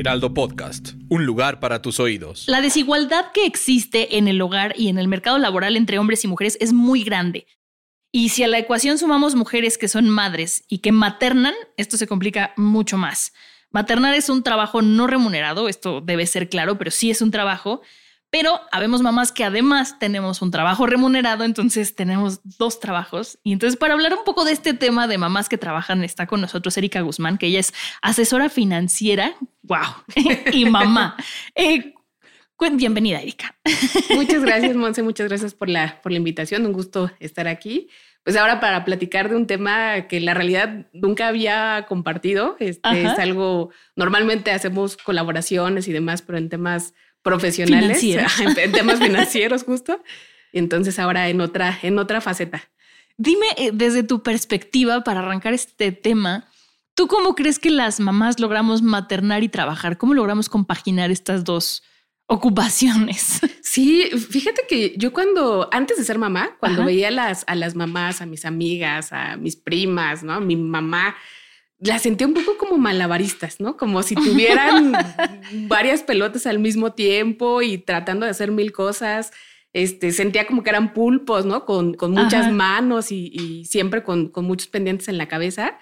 Heraldo Podcast, un lugar para tus oídos. La desigualdad que existe en el hogar y en el mercado laboral entre hombres y mujeres es muy grande. Y si a la ecuación sumamos mujeres que son madres y que maternan, esto se complica mucho más. Maternar es un trabajo no remunerado, esto debe ser claro, pero sí es un trabajo. Pero habemos mamás que además tenemos un trabajo remunerado, entonces tenemos dos trabajos. Y entonces para hablar un poco de este tema de mamás que trabajan, está con nosotros Erika Guzmán, que ella es asesora financiera, wow, y mamá. Eh, bienvenida, Erika. Muchas gracias, Monse, muchas gracias por la, por la invitación, un gusto estar aquí. Pues ahora para platicar de un tema que la realidad nunca había compartido, este, es algo, normalmente hacemos colaboraciones y demás, pero en temas profesionales, en temas financieros justo. Y entonces ahora en otra, en otra faceta. Dime eh, desde tu perspectiva para arrancar este tema, ¿tú cómo crees que las mamás logramos maternar y trabajar? ¿Cómo logramos compaginar estas dos ocupaciones? Sí, fíjate que yo cuando, antes de ser mamá, cuando veía a las, a las mamás, a mis amigas, a mis primas, ¿no? A mi mamá, la sentía un poco como malabaristas, ¿no? Como si tuvieran varias pelotas al mismo tiempo y tratando de hacer mil cosas. Este, sentía como que eran pulpos, ¿no? Con, con muchas manos y, siempre con, con, muchos pendientes en la cabeza.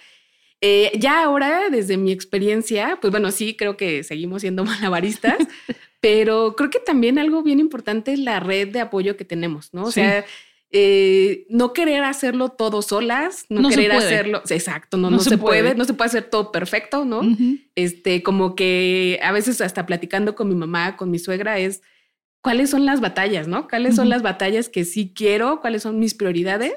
Eh, ya ahora, desde mi experiencia, pues bueno, sí, creo que seguimos siendo malabaristas, pero creo que también algo bien importante es la red de apoyo que tenemos, ¿no? O sea, eh, no querer hacerlo todo solas, no, querer hacerlo, exacto, no, no, se, puede. no se puede hacer todo perfecto, ¿no? Este, como que a veces hasta platicando con mi mamá, con mi suegra, es cuáles son las batallas, ¿no? ¿Cuáles son las batallas que sí quiero? ¿Cuáles son mis prioridades?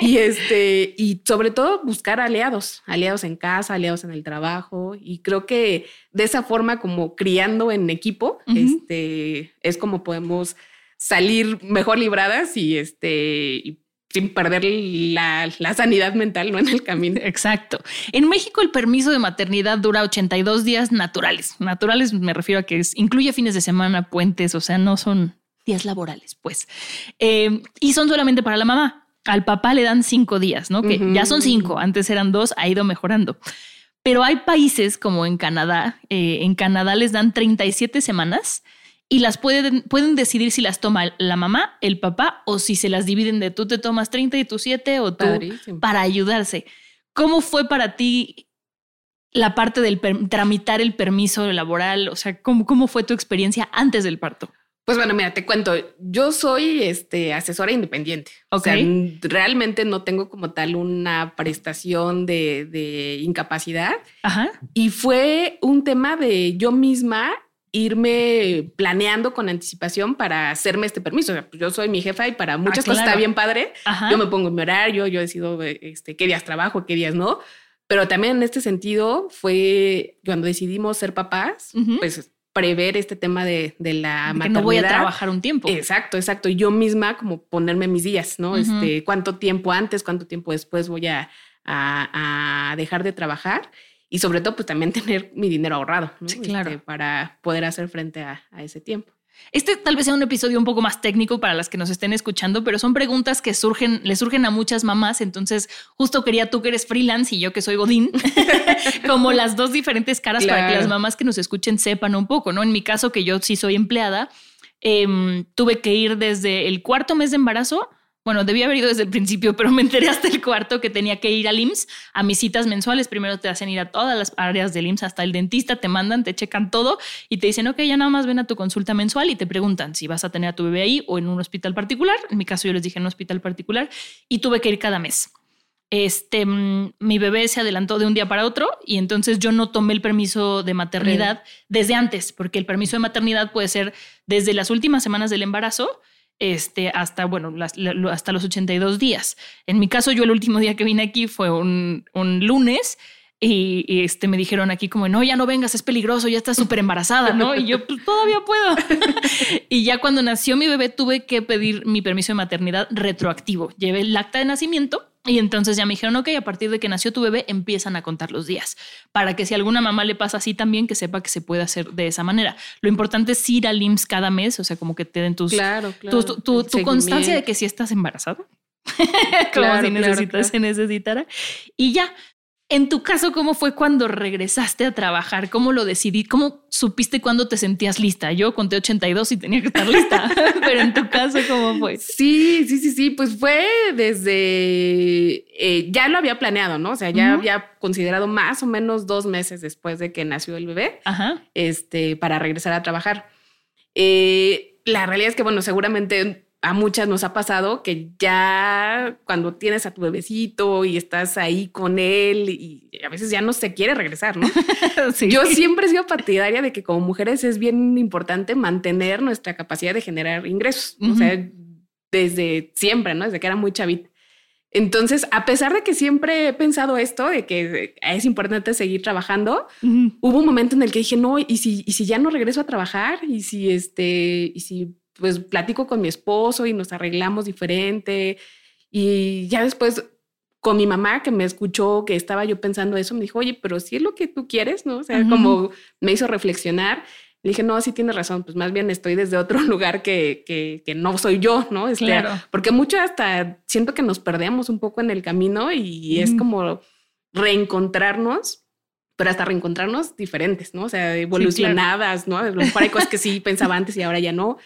y este, y sobre todo buscar aliados, aliados en casa, aliados en el trabajo. Y creo que de esa forma, como criando en equipo, este, es como podemos salir mejor libradas y este sin perder la, sanidad mental no en el camino. Exacto. En México el permiso de maternidad dura 82 días naturales. Naturales me refiero a que incluye fines de semana, puentes, o sea, no son días laborales, pues. Eh, y son solamente para la mamá. Al papá le dan cinco días, ¿no? Que ya son cinco, antes eran dos, ha ido mejorando. Pero hay países como en Canadá, eh, en Canadá les dan 37 semanas y las pueden, pueden decidir si las toma la mamá, el papá o si se las dividen de tú te tomas 30 y tú 7 o tú para ayudarse. ¿Cómo fue para ti la parte del tramitar el permiso laboral? O sea, ¿cómo, ¿cómo fue tu experiencia antes del parto? Pues bueno, mira, te cuento, yo soy este, asesora independiente. O sea, realmente no tengo como tal una prestación de, de incapacidad. Ajá. Y fue un tema de yo misma irme planeando con anticipación para hacerme este permiso. Pues, yo soy mi jefa y para muchas ah, cosas está bien padre. Yo me pongo en mi horario, yo decido este, qué días trabajo, qué días no. Pero también en este sentido fue cuando decidimos ser papás, pues prever este tema de, de la maternidad. Que no voy a trabajar un tiempo. Exacto, exacto. Yo misma como ponerme mis días, ¿no? Este, cuánto tiempo antes, cuánto tiempo después voy a, a, a dejar de trabajar y sobre todo pues también tener mi dinero ahorrado claro. Este, para poder hacer frente a, ese tiempo. Este tal vez sea un episodio un poco más técnico para las que nos estén escuchando, pero son preguntas que surgen, le surgen a muchas mamás. Entonces, justo quería tú que eres freelance y yo que soy Godín, como las dos diferentes caras para que las mamás que nos escuchen sepan un poco, ¿no? En mi caso, que yo sí soy empleada, em, tuve que ir desde el cuarto mes de embarazo bueno, debía haber ido desde el principio, pero me enteré hasta el cuarto que tenía que ir al IMSS a mis citas mensuales. Primero te hacen ir a todas las áreas del IMSS, hasta el dentista, te mandan, te checan todo y te dicen, ok, ya nada más ven a tu consulta mensual y te preguntan si vas a tener a tu bebé ahí o en un hospital particular. En mi caso yo les dije en un hospital particular y tuve que ir cada mes. Este, mm, mi bebé se adelantó de un día para otro y entonces yo no tomé el permiso de maternidad desde antes, porque el permiso de maternidad puede ser desde las últimas semanas del embarazo este, hasta, bueno, hasta los 82 días. En mi caso, yo el último día que vine aquí fue un, un lunes y, este, me dijeron aquí como, no, ya no vengas, es peligroso, ya estás súper embarazada, ¿no? Y yo, pues todavía puedo. y ya cuando nació mi bebé tuve que pedir mi permiso de maternidad retroactivo. Llevé el acta de nacimiento y entonces ya me dijeron, ok, a partir de que nació tu bebé empiezan a contar los días, para que si a alguna mamá le pasa así también, que sepa que se puede hacer de esa manera. Lo importante es ir al IMSS cada mes, o sea, como que te den tus... Claro, claro. Tu, constancia de que si estás embarazado. como si necesitas, se necesitara. Y ya, en tu caso, ¿cómo fue cuando regresaste a trabajar? ¿Cómo lo decidí? ¿Cómo supiste cuándo te sentías lista? Yo conté 82 y tenía que estar lista, pero en tu caso, ¿cómo fue? Sí, sí, sí, sí, pues fue desde, eh, ya lo había planeado, ¿no? O sea, ya había considerado más o menos dos meses después de que nació el bebé, este, para regresar a trabajar. Eh, la realidad es que, bueno, seguramente a muchas nos ha pasado que ya cuando tienes a tu bebecito y estás ahí con él y a veces ya no se quiere regresar, ¿no? Yo siempre he sido partidaria de que como mujeres es bien importante mantener nuestra capacidad de generar ingresos, o sea, desde siempre, ¿no? Desde que era muy chavita. Entonces, a pesar de que siempre he pensado esto, de que es importante seguir trabajando, hubo un momento en el que dije, no, ¿y si, y si ya no regreso a trabajar? ¿Y si, este, y si pues platico con mi esposo y nos arreglamos diferente. Y ya después con mi mamá que me escuchó que estaba yo pensando eso, me dijo, oye, pero si es lo que tú quieres, ¿no? O sea, como me hizo reflexionar. Le dije, no, sí tienes razón, pues más bien estoy desde otro lugar que, que, no soy yo, ¿no? Este, claro. Porque mucho hasta siento que nos perdemos un poco en el camino y es como reencontrarnos pero hasta reencontrarnos diferentes, ¿no? O sea, evolucionadas, ¿no? A lo mejor hay cosas que sí pensaba antes y ahora ya no.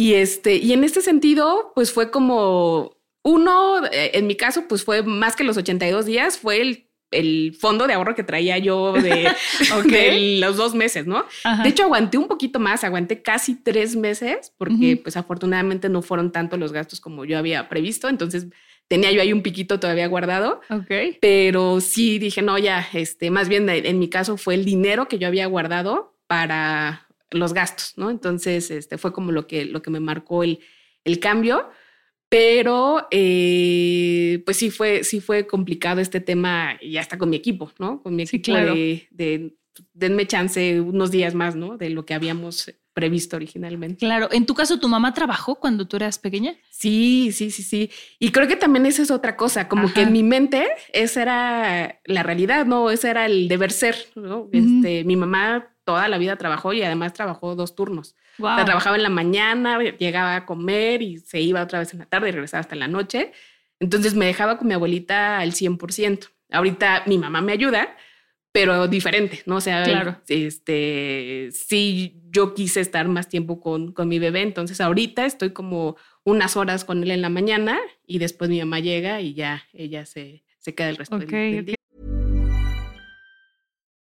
Y este, y en este sentido, pues fue como uno, eh, en mi caso, pues fue más que los 82 días, fue el, el fondo de ahorro que traía yo de, los dos meses, ¿no? De hecho, aguanté un poquito más, aguanté casi tres meses, porque pues afortunadamente no fueron tanto los gastos como yo había previsto, entonces tenía yo ahí un piquito todavía guardado. Ok. Pero sí dije, no, ya, este, más bien en mi caso fue el dinero que yo había guardado para los gastos, ¿no? Entonces, este fue como lo que, lo que me marcó el, el cambio. Pero, eh, pues sí fue, sí fue complicado este tema y hasta con mi equipo, ¿no? Con mi equipo de, de, denme chance unos días más, ¿no? De lo que habíamos previsto originalmente. Claro. En tu caso, ¿tu mamá trabajó cuando tú eras pequeña? Sí, sí, sí, sí. Y creo que también esa es otra cosa, como que en mi mente esa era la realidad, ¿no? Ese era el deber ser, ¿no? Este, mi mamá toda la vida trabajó y además trabajó dos turnos. trabajaba en la mañana, llegaba a comer y se iba otra vez en la tarde y regresaba hasta la noche. Entonces me dejaba con mi abuelita al 100%. Ahorita mi mamá me ayuda, pero diferente, ¿no? O sea, claro. este, sí, yo quise estar más tiempo con, con mi bebé, entonces ahorita estoy como unas horas con él en la mañana y después mi mamá llega y ya ella se, se queda el resto del día.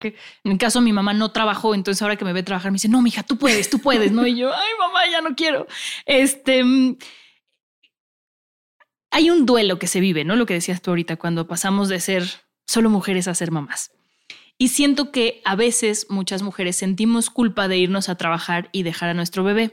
En el caso mi mamá no trabajó, entonces ahora que me ve trabajar me dice, "No, mija, tú puedes, tú puedes", ¿no? Y yo, "Ay, mamá, ya no quiero." Este mm, hay un duelo que se vive, ¿no? Lo que decías tú ahorita cuando pasamos de ser solo mujeres a ser mamás. Y siento que a veces muchas mujeres sentimos culpa de irnos a trabajar y dejar a nuestro bebé.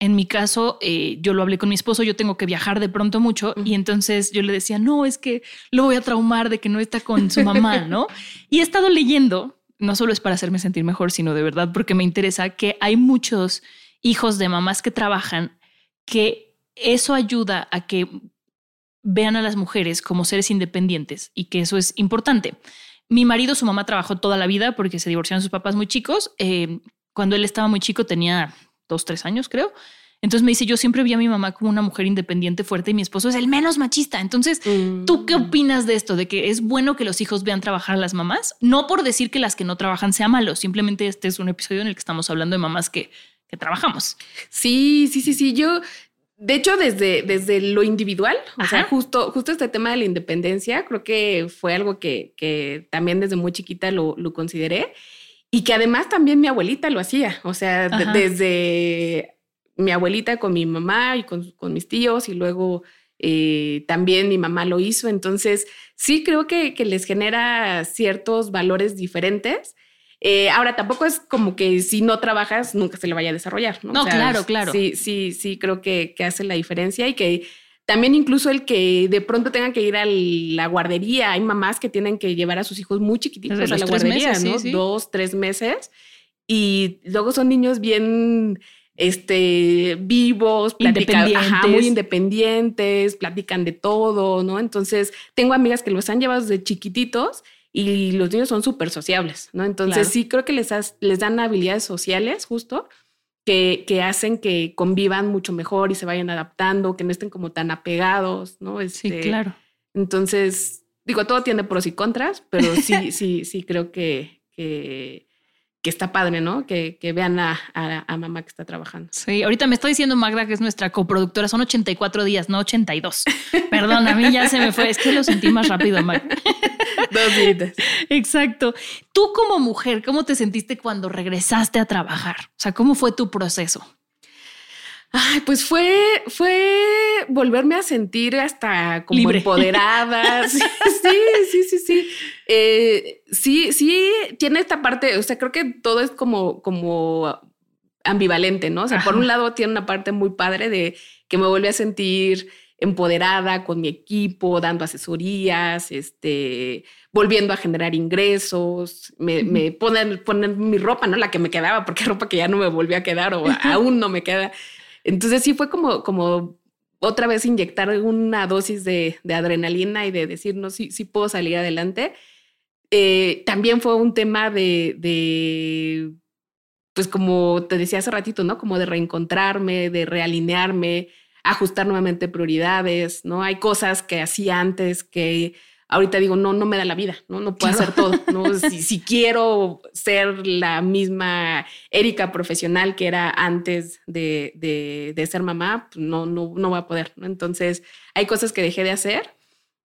En mi caso, eh, yo lo hablé con mi esposo, yo tengo que viajar de pronto mucho y entonces yo le decía, no, es que lo voy a traumar de que no está con su mamá, ¿no? y he estado leyendo, no solo es para hacerme sentir mejor, sino de verdad porque me interesa que hay muchos hijos de mamás que trabajan, que eso ayuda a que vean a las mujeres como seres independientes y que eso es importante. Mi marido, su mamá trabajó toda la vida porque se divorciaron sus papás muy chicos. Eh, cuando él estaba muy chico tenía dos, tres años, creo. Entonces me dice, yo siempre vi a mi mamá como una mujer independiente, fuerte y mi esposo es el menos machista. Entonces, ¿tú qué mm. opinas de esto? De que es bueno que los hijos vean trabajar a las mamás, no por decir que las que no trabajan sea malo, simplemente este es un episodio en el que estamos hablando de mamás que, que trabajamos. Sí, sí, sí, sí. Yo, de hecho, desde, desde lo individual, o sea, justo, justo este tema de la independencia, creo que fue algo que, que también desde muy chiquita lo, lo, consideré y que además también mi abuelita lo hacía, o sea, desde mi abuelita con mi mamá y con, mis tíos y luego eh, también mi mamá lo hizo. Entonces, sí creo que, les genera ciertos valores diferentes. Eh, ahora, tampoco es como que si no trabajas, nunca se le vaya a desarrollar. No, claro, claro. Sí, sí, sí, creo que, que, hace la diferencia y que también incluso el que de pronto tengan que ir a la guardería. Hay mamás que tienen que llevar a sus hijos muy chiquititos a la guardería, ¿no? Dos, tres meses. Y luego son niños bien este, vivos, platican, muy independientes, platican de todo, ¿no? Entonces, tengo amigas que los han llevado desde chiquititos y los niños son súper sociables, ¿no? Entonces, sí creo que les, les dan habilidades sociales justo que, que, hacen que convivan mucho mejor y se vayan adaptando, que no estén como tan apegados, ¿no? sí, este, claro. Entonces, digo, todo tiene pros y contras, pero sí, sí, sí creo que, que que está padre, ¿no? Que, vean a, mamá que está trabajando. Sí, ahorita me está diciendo Magda que es nuestra coproductora, son 84 días, no 82. Perdón, a mí ya se me fue, es que lo sentí más rápido, Magda. Dos días. Exacto. Tú como mujer, ¿cómo te sentiste cuando regresaste a trabajar? O sea, ¿cómo fue tu proceso? Ay, pues fue, fue volverme a sentir hasta como empoderada. Sí, sí, sí, sí. Eh, sí, sí, tiene esta parte, o sea, creo que todo es como, como ambivalente, ¿no? O sea, por un lado tiene una parte muy padre de que me vuelve a sentir empoderada con mi equipo, dando asesorías, este, volviendo a generar ingresos, me, me ponen, ponen mi ropa, ¿no? La que me quedaba, porque ropa que ya no me volvió a quedar o aún no me queda. Entonces sí fue como, como otra vez inyectar una dosis de, adrenalina y de decir, no, sí, sí puedo salir adelante. Eh, también fue un tema de, de, pues como te decía hace ratito, ¿no? Como de reencontrarme, de realinearme, ajustar nuevamente prioridades, ¿no? Hay cosas que hacía antes que ahorita digo, no, no me da la vida, no, no puedo hacer todo, ¿no? Si, quiero ser la misma Erika profesional que era antes de, de, ser mamá, pues no, no, no voy a poder, ¿no? Entonces, hay cosas que dejé de hacer.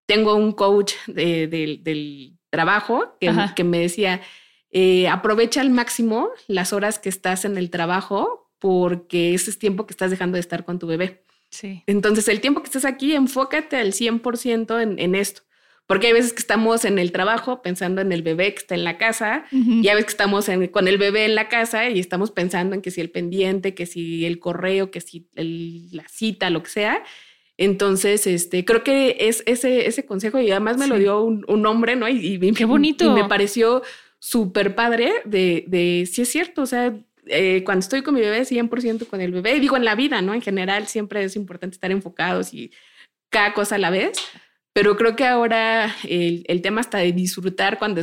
Tengo un coach del trabajo que, que, me decía, eh, aprovecha al máximo las horas que estás en el trabajo porque ese es tiempo que estás dejando de estar con tu bebé. Sí. Entonces, el tiempo que estás aquí, enfócate al 100% en, en esto. Porque hay veces que estamos en el trabajo pensando en el bebé que está en la casa y hay veces que estamos con el bebé en la casa y estamos pensando en que si el pendiente, que si el correo, que si la cita, lo que sea. Entonces, este, creo que es ese, ese consejo y además me lo dio un, hombre, ¿no? Y, Qué bonito. Y me pareció súper padre de, de, si es cierto, o sea, eh, cuando estoy con mi bebé, 100% con el bebé, digo en la vida, ¿no? En general siempre es importante estar enfocados y cada cosa a la vez. Pero creo que ahora el, el tema está de disfrutar cuando,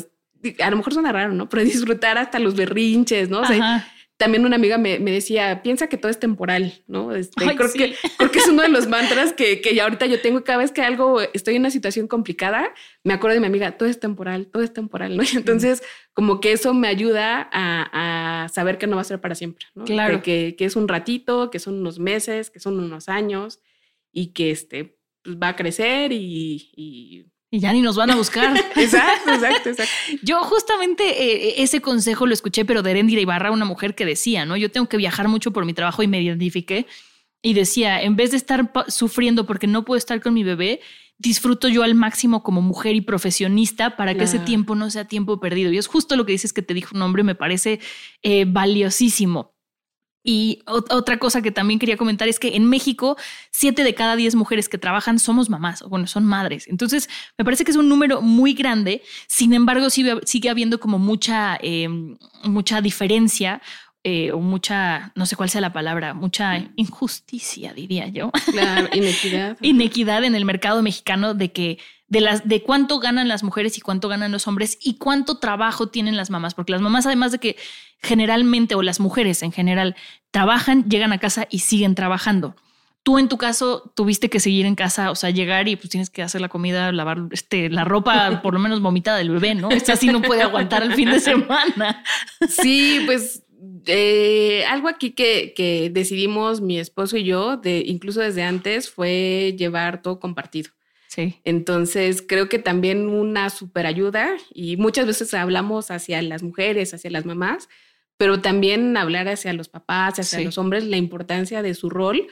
a lo mejor suena raro, ¿no? Pero disfrutar hasta los berrinches, ¿no? O sea, también una amiga me, me, decía, piensa que todo es temporal, ¿no? Este, creo, que, creo que es uno de los mantras que, que ya ahorita yo tengo cada vez que algo, estoy en una situación complicada, me acuerdo de mi amiga, todo es temporal, todo es temporal, ¿no? Y entonces, como que eso me ayuda a, a, saber que no va a ser para siempre, ¿no? Claro. Que, que, es un ratito, que son unos meses, que son unos años y que este, pues, va a crecer y, y y ya ni nos van a buscar. exacto, exacto, exacto. Yo justamente eh, ese consejo lo escuché, pero de Erendira Ibarra, una mujer que decía, ¿no? Yo tengo que viajar mucho por mi trabajo y me identifiqué. Y decía, en vez de estar sufriendo porque no puedo estar con mi bebé, disfruto yo al máximo como mujer y profesionista para que ese tiempo no sea tiempo perdido. Y es justo lo que dices que te dijo un hombre, me parece eh, valiosísimo. Y otra cosa que también quería comentar es que en México, siete de cada diez mujeres que trabajan somos mamás, o bueno, son madres. Entonces, me parece que es un número muy grande. Sin embargo, sigue, sigue habiendo como mucha, em, mucha diferencia eh, o mucha, no sé cuál sea la palabra, mucha injusticia, diría yo. Claro, inequidad. inequidad en el mercado mexicano de que de las de cuánto ganan las mujeres y cuánto ganan los hombres y cuánto trabajo tienen las mamás, porque las mamás además de que generalmente o las mujeres en general trabajan, llegan a casa y siguen trabajando. Tú en tu caso tuviste que seguir en casa, o sea, llegar y pues tienes que hacer la comida, lavar este, la ropa, por lo menos vomitada del bebé, ¿no? Esta sí no puede aguantar el fin de semana. Sí, pues eh, algo aquí que, que, decidimos mi esposo y yo, de, incluso desde antes, fue llevar todo compartido. Sí. Entonces, creo que también una super ayuda y muchas veces hablamos hacia las mujeres, hacia las mamás, pero también hablar hacia los papás, hacia los hombres, la importancia de su rol,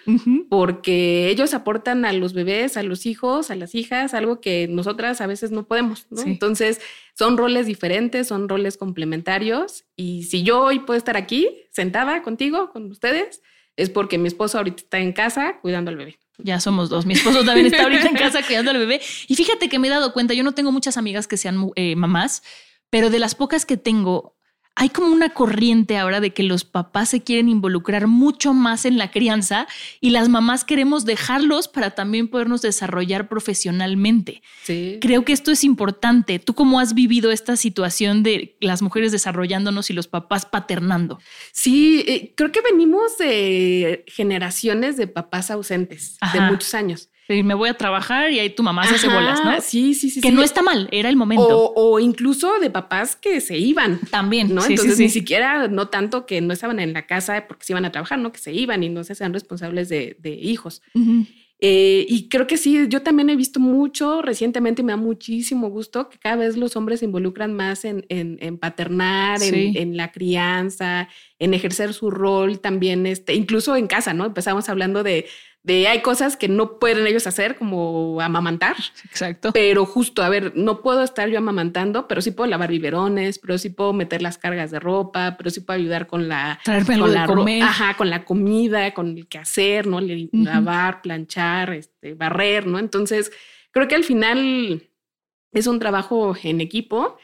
porque ellos aportan a los bebés, a los hijos, a las hijas, algo que nosotras a veces no podemos, ¿no? Entonces, son roles diferentes, son roles complementarios, y si yo hoy puedo estar aquí, sentada contigo, con ustedes, es porque mi esposo ahorita está en casa cuidando al bebé. Ya somos dos. Mi esposo también está ahorita en casa cuidando al bebé. Y fíjate que me he dado cuenta, yo no tengo muchas amigas que sean eh, mamás, pero de las pocas que tengo, hay como una corriente ahora de que los papás se quieren involucrar mucho más en la crianza y las mamás queremos dejarlos para también podernos desarrollar profesionalmente. Sí. Creo que esto es importante. ¿Tú cómo has vivido esta situación de las mujeres desarrollándonos y los papás paternando? Sí, eh, creo que venimos de generaciones de papás ausentes de muchos años me voy a trabajar y ahí tu mamá se hace bolas, ¿no? Sí, sí, sí. Que no está mal, era el momento. O, incluso de papás que se iban. También, ¿no? Entonces ni siquiera, no tanto que no estaban en la casa porque se iban a trabajar, ¿no? Que se iban y no se hacían responsables de, hijos. Eh, y creo que sí, yo también he visto mucho recientemente y me da muchísimo gusto que cada vez los hombres se involucran más en, en, paternar, en, la crianza, en ejercer su rol también, este, incluso en casa, ¿no? Empezamos hablando de de hay cosas que no pueden ellos hacer, como amamantar. Exacto. Pero justo, a ver, no puedo estar yo amamantando, pero sí puedo lavar biberones, pero sí puedo meter las cargas de ropa, pero sí puedo ayudar con la... con la comer. Ajá, con la comida, con el quehacer, ¿no? Lavar, planchar, este, barrer, ¿no? Entonces, creo que al final es un trabajo en equipo.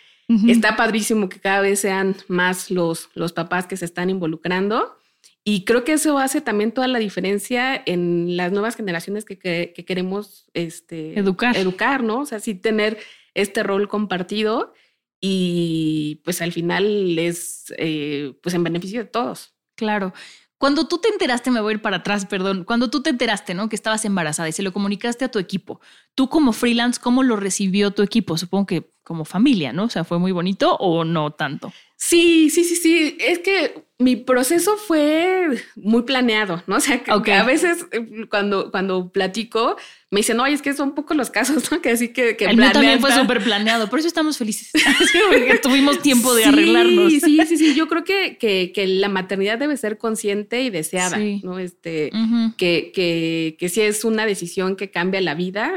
Está padrísimo que cada vez sean más los, los papás que se están involucrando. Y creo que eso hace también toda la diferencia en las nuevas generaciones que, queremos este, educar. educar, ¿no? O sea, sí tener este rol compartido y pues al final es eh, pues en beneficio de todos. Claro. Cuando tú te enteraste, me voy a ir para atrás, perdón, cuando tú te enteraste, ¿no? Que estabas embarazada y se lo comunicaste a tu equipo, tú como freelance, ¿cómo lo recibió tu equipo? Supongo que como familia, ¿no? O sea, ¿fue muy bonito o no tanto? Sí, sí, sí, sí. Es que mi proceso fue muy planeado, ¿no? O sea, que, a veces eh, cuando, cuando platico, me dicen, oye, es que son pocos los casos, ¿no? Que así que, que El mío también fue súper planeado, por eso estamos felices. porque tuvimos tiempo de arreglarnos. Sí, sí, sí. Yo creo que, que, que, la maternidad debe ser consciente y deseada, ¿no? Este, que, que, que si es una decisión que cambia la vida.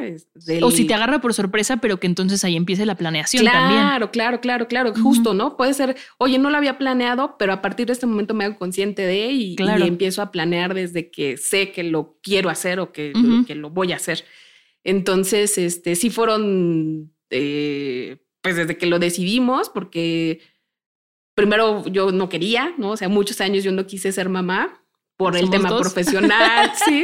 O si te agarra por sorpresa, pero que entonces ahí empiece la planeación también. Claro, claro, claro, claro. Justo, ¿no? Puede ser, oye, no lo había planeado, pero a partir de este momento me hago consciente de y, y empiezo a planear desde que sé que lo quiero hacer o que, que lo voy a hacer. Entonces, este, sí fueron, eh, pues desde que lo decidimos, porque primero yo no quería, ¿no? O sea, muchos años yo no quise ser mamá por el tema profesional, sí,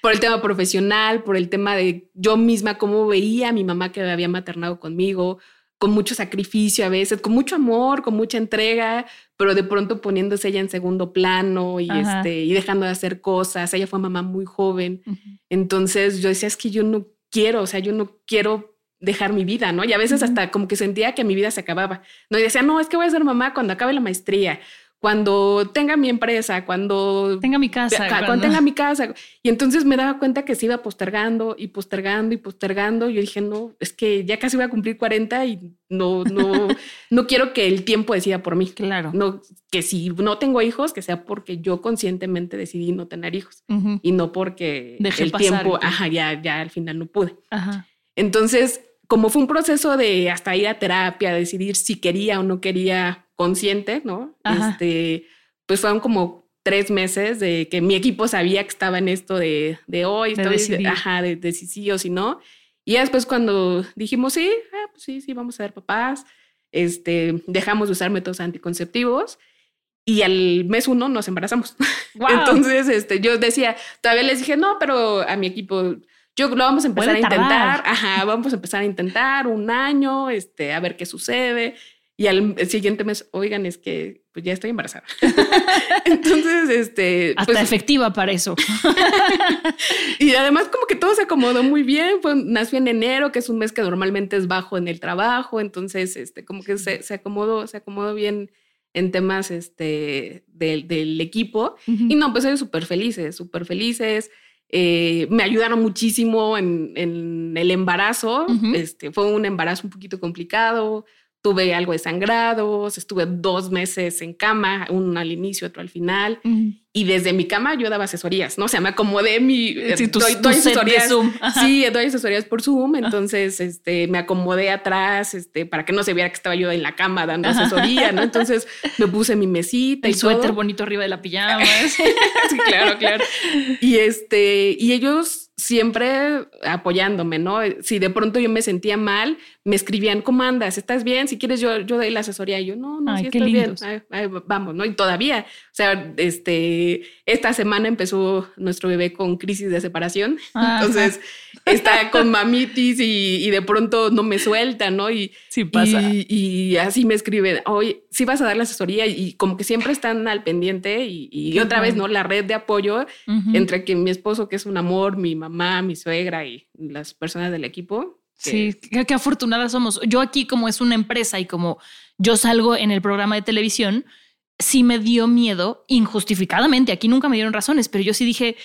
por el tema profesional, por el tema de yo misma cómo veía a mi mamá que había maternado conmigo, con mucho sacrificio a veces, con mucho amor, con mucha entrega, pero de pronto poniéndose ella en segundo plano y, este, y dejando de hacer cosas. Ella fue mamá muy joven. Entonces yo decía, es que yo no quiero, o sea, yo no quiero dejar mi vida, ¿no? Y a veces hasta como que sentía que mi vida se acababa, ¿no? Y decía, no, es que voy a ser mamá cuando acabe la maestría cuando tenga mi empresa, cuando tenga mi casa, cuando... tenga mi casa. Y entonces me daba cuenta que se iba postergando y postergando y postergando. Yo dije, no, es que ya casi voy a cumplir 40 y no, no, no quiero que el tiempo decida por mí. Claro. No, que si no tengo hijos, que sea porque yo conscientemente decidí no tener hijos y no porque el tiempo, ajá, ya, ya al final no pude. Ajá. Entonces, como fue un proceso de hasta ir a terapia, decidir si quería o no quería consciente, ¿no? Este, pues fueron como tres meses de que mi equipo sabía que estaba en esto de, de hoy, de ajá, de, de, si sí o si no. Y después cuando dijimos, sí, ah, pues sí, sí, vamos a ser papás, este, dejamos de usar métodos anticonceptivos y al mes uno nos embarazamos. Entonces, este, yo decía, todavía les dije, no, pero a mi equipo, yo lo vamos a empezar a intentar, ajá, vamos a empezar a intentar un año, este, a ver qué sucede. Y al siguiente mes, oigan, es que pues ya estoy embarazada. Entonces, este. Hasta pues, efectiva para eso. y además, como que todo se acomodó muy bien. Fue, nació en enero, que es un mes que normalmente es bajo en el trabajo. Entonces, este, como que se, se acomodó, se acomodó bien en temas este, del, del equipo. Y no, pues ellos súper felices, súper felices. Eh, me ayudaron muchísimo en, en el embarazo. este, fue un embarazo un poquito complicado tuve algo de sangrados, estuve dos meses en cama, uno al inicio, otro al final, y desde mi cama yo daba asesorías, ¿no? O sea, me acomodé mi... Eh, sí, doy, asesorías. Zoom. Sí, doy asesorías por Zoom, entonces este, me acomodé atrás este, para que no se viera que estaba yo en la cama dando asesoría, ¿no? Entonces me puse mi mesita El y suéter bonito arriba de la pijama. sí, claro, claro. Y, este, y ellos siempre apoyándome, ¿no? Si de pronto yo me sentía mal, me escribían, ¿cómo andas? ¿Estás bien? Si quieres, yo, yo doy la asesoría. Y yo, no, no, sí estoy bien. vamos, ¿no? Y todavía, o sea, este, esta semana empezó nuestro bebé con crisis de separación. Entonces, está con mamitis y, de pronto no me suelta, ¿no? Y, sí pasa. Y, así me escriben, oye, sí vas a dar la asesoría y como que siempre están al pendiente y, otra vez, ¿no? La red de apoyo entre que mi esposo, que es un amor, mi mamá, mi suegra y las personas del equipo. Sí, qué, qué afortunadas somos. Yo aquí como es una empresa y como yo salgo en el programa de televisión, sí me dio miedo injustificadamente. Aquí nunca me dieron razones, pero yo sí dije,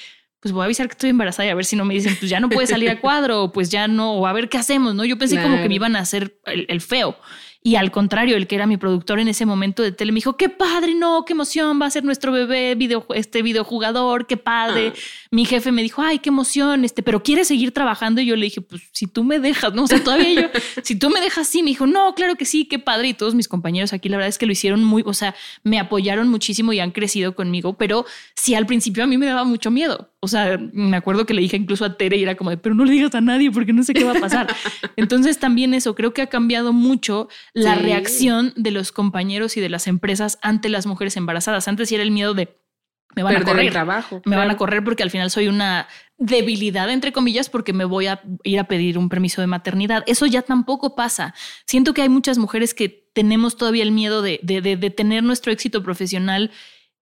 pues voy a avisar que estoy embarazada y a ver si no me dicen, pues ya no puede salir a cuadro, o pues ya no, o a ver qué hacemos, ¿no? Yo pensé como que me iban a hacer el feo. Y al contrario, el que era mi productor en ese momento de tele me dijo, qué padre, no, qué emoción, va a ser nuestro bebé video, este videojugador, qué padre. Ah. Mi jefe me dijo, ay, qué emoción, este, pero quiere seguir trabajando. Y yo le dije, pues si tú me dejas, no, o sea, todavía yo, si tú me dejas, sí, me dijo, no, claro que sí, qué padre. Y todos mis compañeros aquí, la verdad es que lo hicieron muy, o sea, me apoyaron muchísimo y han crecido conmigo, pero sí, al principio a mí me daba mucho miedo. O sea, me acuerdo que le dije incluso a Tere y era como de, pero no le digas a nadie porque no sé qué va a pasar. Entonces también eso, creo que ha cambiado mucho la reacción de los compañeros y de las empresas ante las mujeres embarazadas. Antes era el miedo de me van a correr. trabajo. Me van a correr porque al final soy una debilidad, entre comillas, porque me voy a ir a pedir un permiso de maternidad. Eso ya tampoco pasa. Siento que hay muchas mujeres que tenemos todavía el miedo de, de, tener nuestro éxito profesional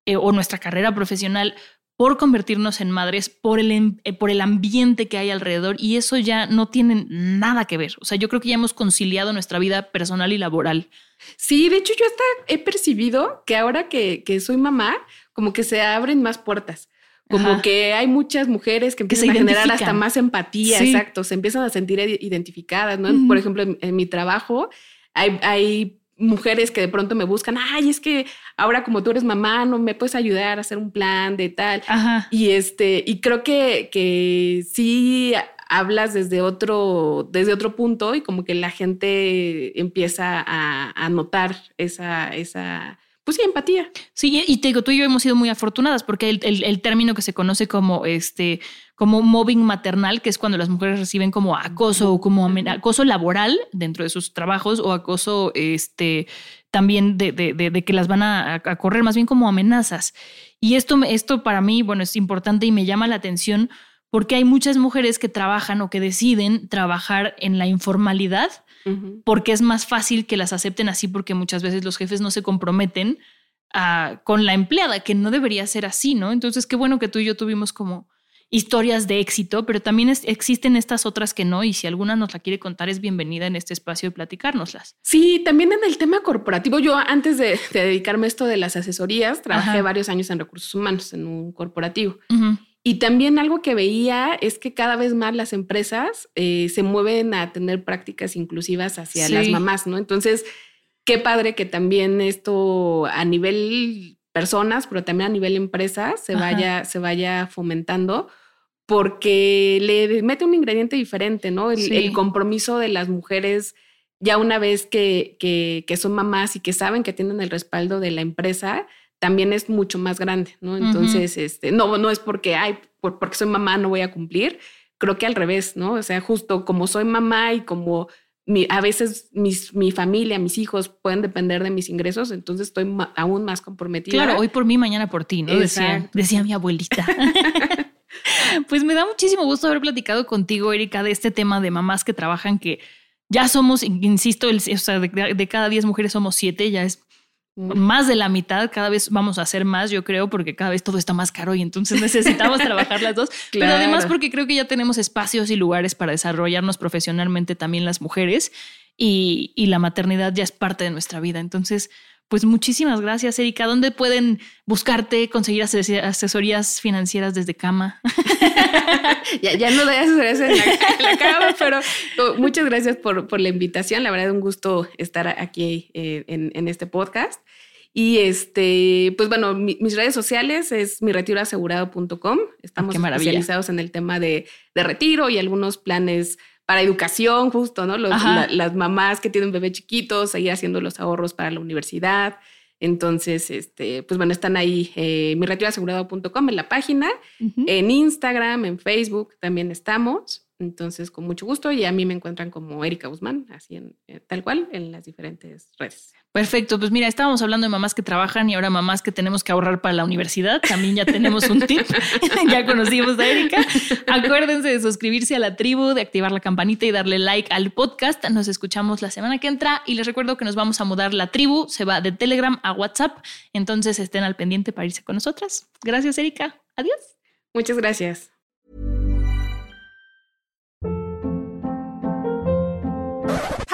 eh, o nuestra carrera profesional por convertirnos en madres, por el, eh, por el ambiente que hay alrededor y eso ya no tiene nada que ver. O sea, yo creo que ya hemos conciliado nuestra vida personal y laboral. Sí, de hecho yo hasta he percibido que ahora que, que soy mamá, como que se abren más puertas. Como que hay muchas mujeres que empiezan a generar hasta más empatía, exacto, se empiezan a sentir identificadas, ¿no? Por ejemplo, en, mi trabajo hay, hay mujeres que de pronto me buscan, ay, es que ahora como tú eres mamá, no me puedes ayudar a hacer un plan de tal. Y este, y creo que, que sí hablas desde otro, desde otro punto y como que la gente empieza a, notar esa, esa, pues sí, empatía. Sí, y te digo, tú y yo hemos sido muy afortunadas porque el, el, término que se conoce como este, como mobbing maternal, que es cuando las mujeres reciben como acoso o como acoso laboral dentro de sus trabajos o acoso este, también de, de, de, que las van a, a, correr, más bien como amenazas. Y esto, esto para mí, bueno, es importante y me llama la atención porque hay muchas mujeres que trabajan o que deciden trabajar en la informalidad porque es más fácil que las acepten así porque muchas veces los jefes no se comprometen ah, con la empleada, que no debería ser así, ¿no? Entonces, qué bueno que tú y yo tuvimos como historias de éxito, pero también existen estas otras que no, y si alguna nos la quiere contar, es bienvenida en este espacio de platicárnoslas. Sí, también en el tema corporativo, yo antes de, dedicarme a esto de las asesorías, trabajé varios años en recursos humanos, en un corporativo. Y también algo que veía es que cada vez más las empresas eh, se mueven a tener prácticas inclusivas hacia las mamás, ¿no? Entonces, qué padre que también esto a nivel personas, pero también a nivel empresa se vaya, se vaya fomentando porque le mete un ingrediente diferente, ¿no? El, compromiso de las mujeres ya una vez que, que, que, son mamás y que saben que tienen el respaldo de la empresa, también es mucho más grande, ¿no? Entonces, este, no, no es porque, ay, porque soy mamá no voy a cumplir, creo que al revés, ¿no? O sea, justo como soy mamá y como a veces mis, mi familia, mis hijos pueden depender de mis ingresos, entonces estoy aún más comprometida. Claro, hoy por mí, mañana por ti, ¿no? Decía, decía mi abuelita. pues me da muchísimo gusto haber platicado contigo, Erika, de este tema de mamás que trabajan, que ya somos, insisto, el, o sea, de, cada 10 mujeres somos 7, ya es mm. más de la mitad, cada vez vamos a hacer más, yo creo, porque cada vez todo está más caro y entonces necesitamos trabajar las dos, pero además porque creo que ya tenemos espacios y lugares para desarrollarnos profesionalmente también las mujeres y, y la maternidad ya es parte de nuestra vida. Entonces, pues muchísimas gracias, Erika. ¿Dónde pueden buscarte, conseguir asesorías financieras desde cama? ya, no doy asesorías en la, cama, pero oh, muchas gracias por, la invitación. La verdad, un gusto estar aquí eh, en, este podcast. Y este, pues bueno, mis redes sociales es miretiraasegurado.com. Estamos especializados en el tema de, de retiro y algunos planes para educación, justo, ¿no? las mamás que tienen bebé chiquitos, seguir haciendo los ahorros para la universidad. Entonces, este, pues bueno, están ahí eh, miretiraasegurado.com en la página, en Instagram, en Facebook también estamos. Entonces, con mucho gusto y a mí me encuentran como Erika Guzmán, así en, eh, tal cual, en las diferentes redes. Perfecto, pues mira, estábamos hablando de mamás que trabajan y ahora mamás que tenemos que ahorrar para la universidad. También ya tenemos un tip, ya conocimos a Erika. Acuérdense de suscribirse a la tribu, de activar la campanita y darle like al podcast. Nos escuchamos la semana que entra y les recuerdo que nos vamos a mudar la tribu, se va de Telegram a WhatsApp, entonces estén al pendiente para irse con nosotras. Gracias, Erika. Adiós. Muchas gracias.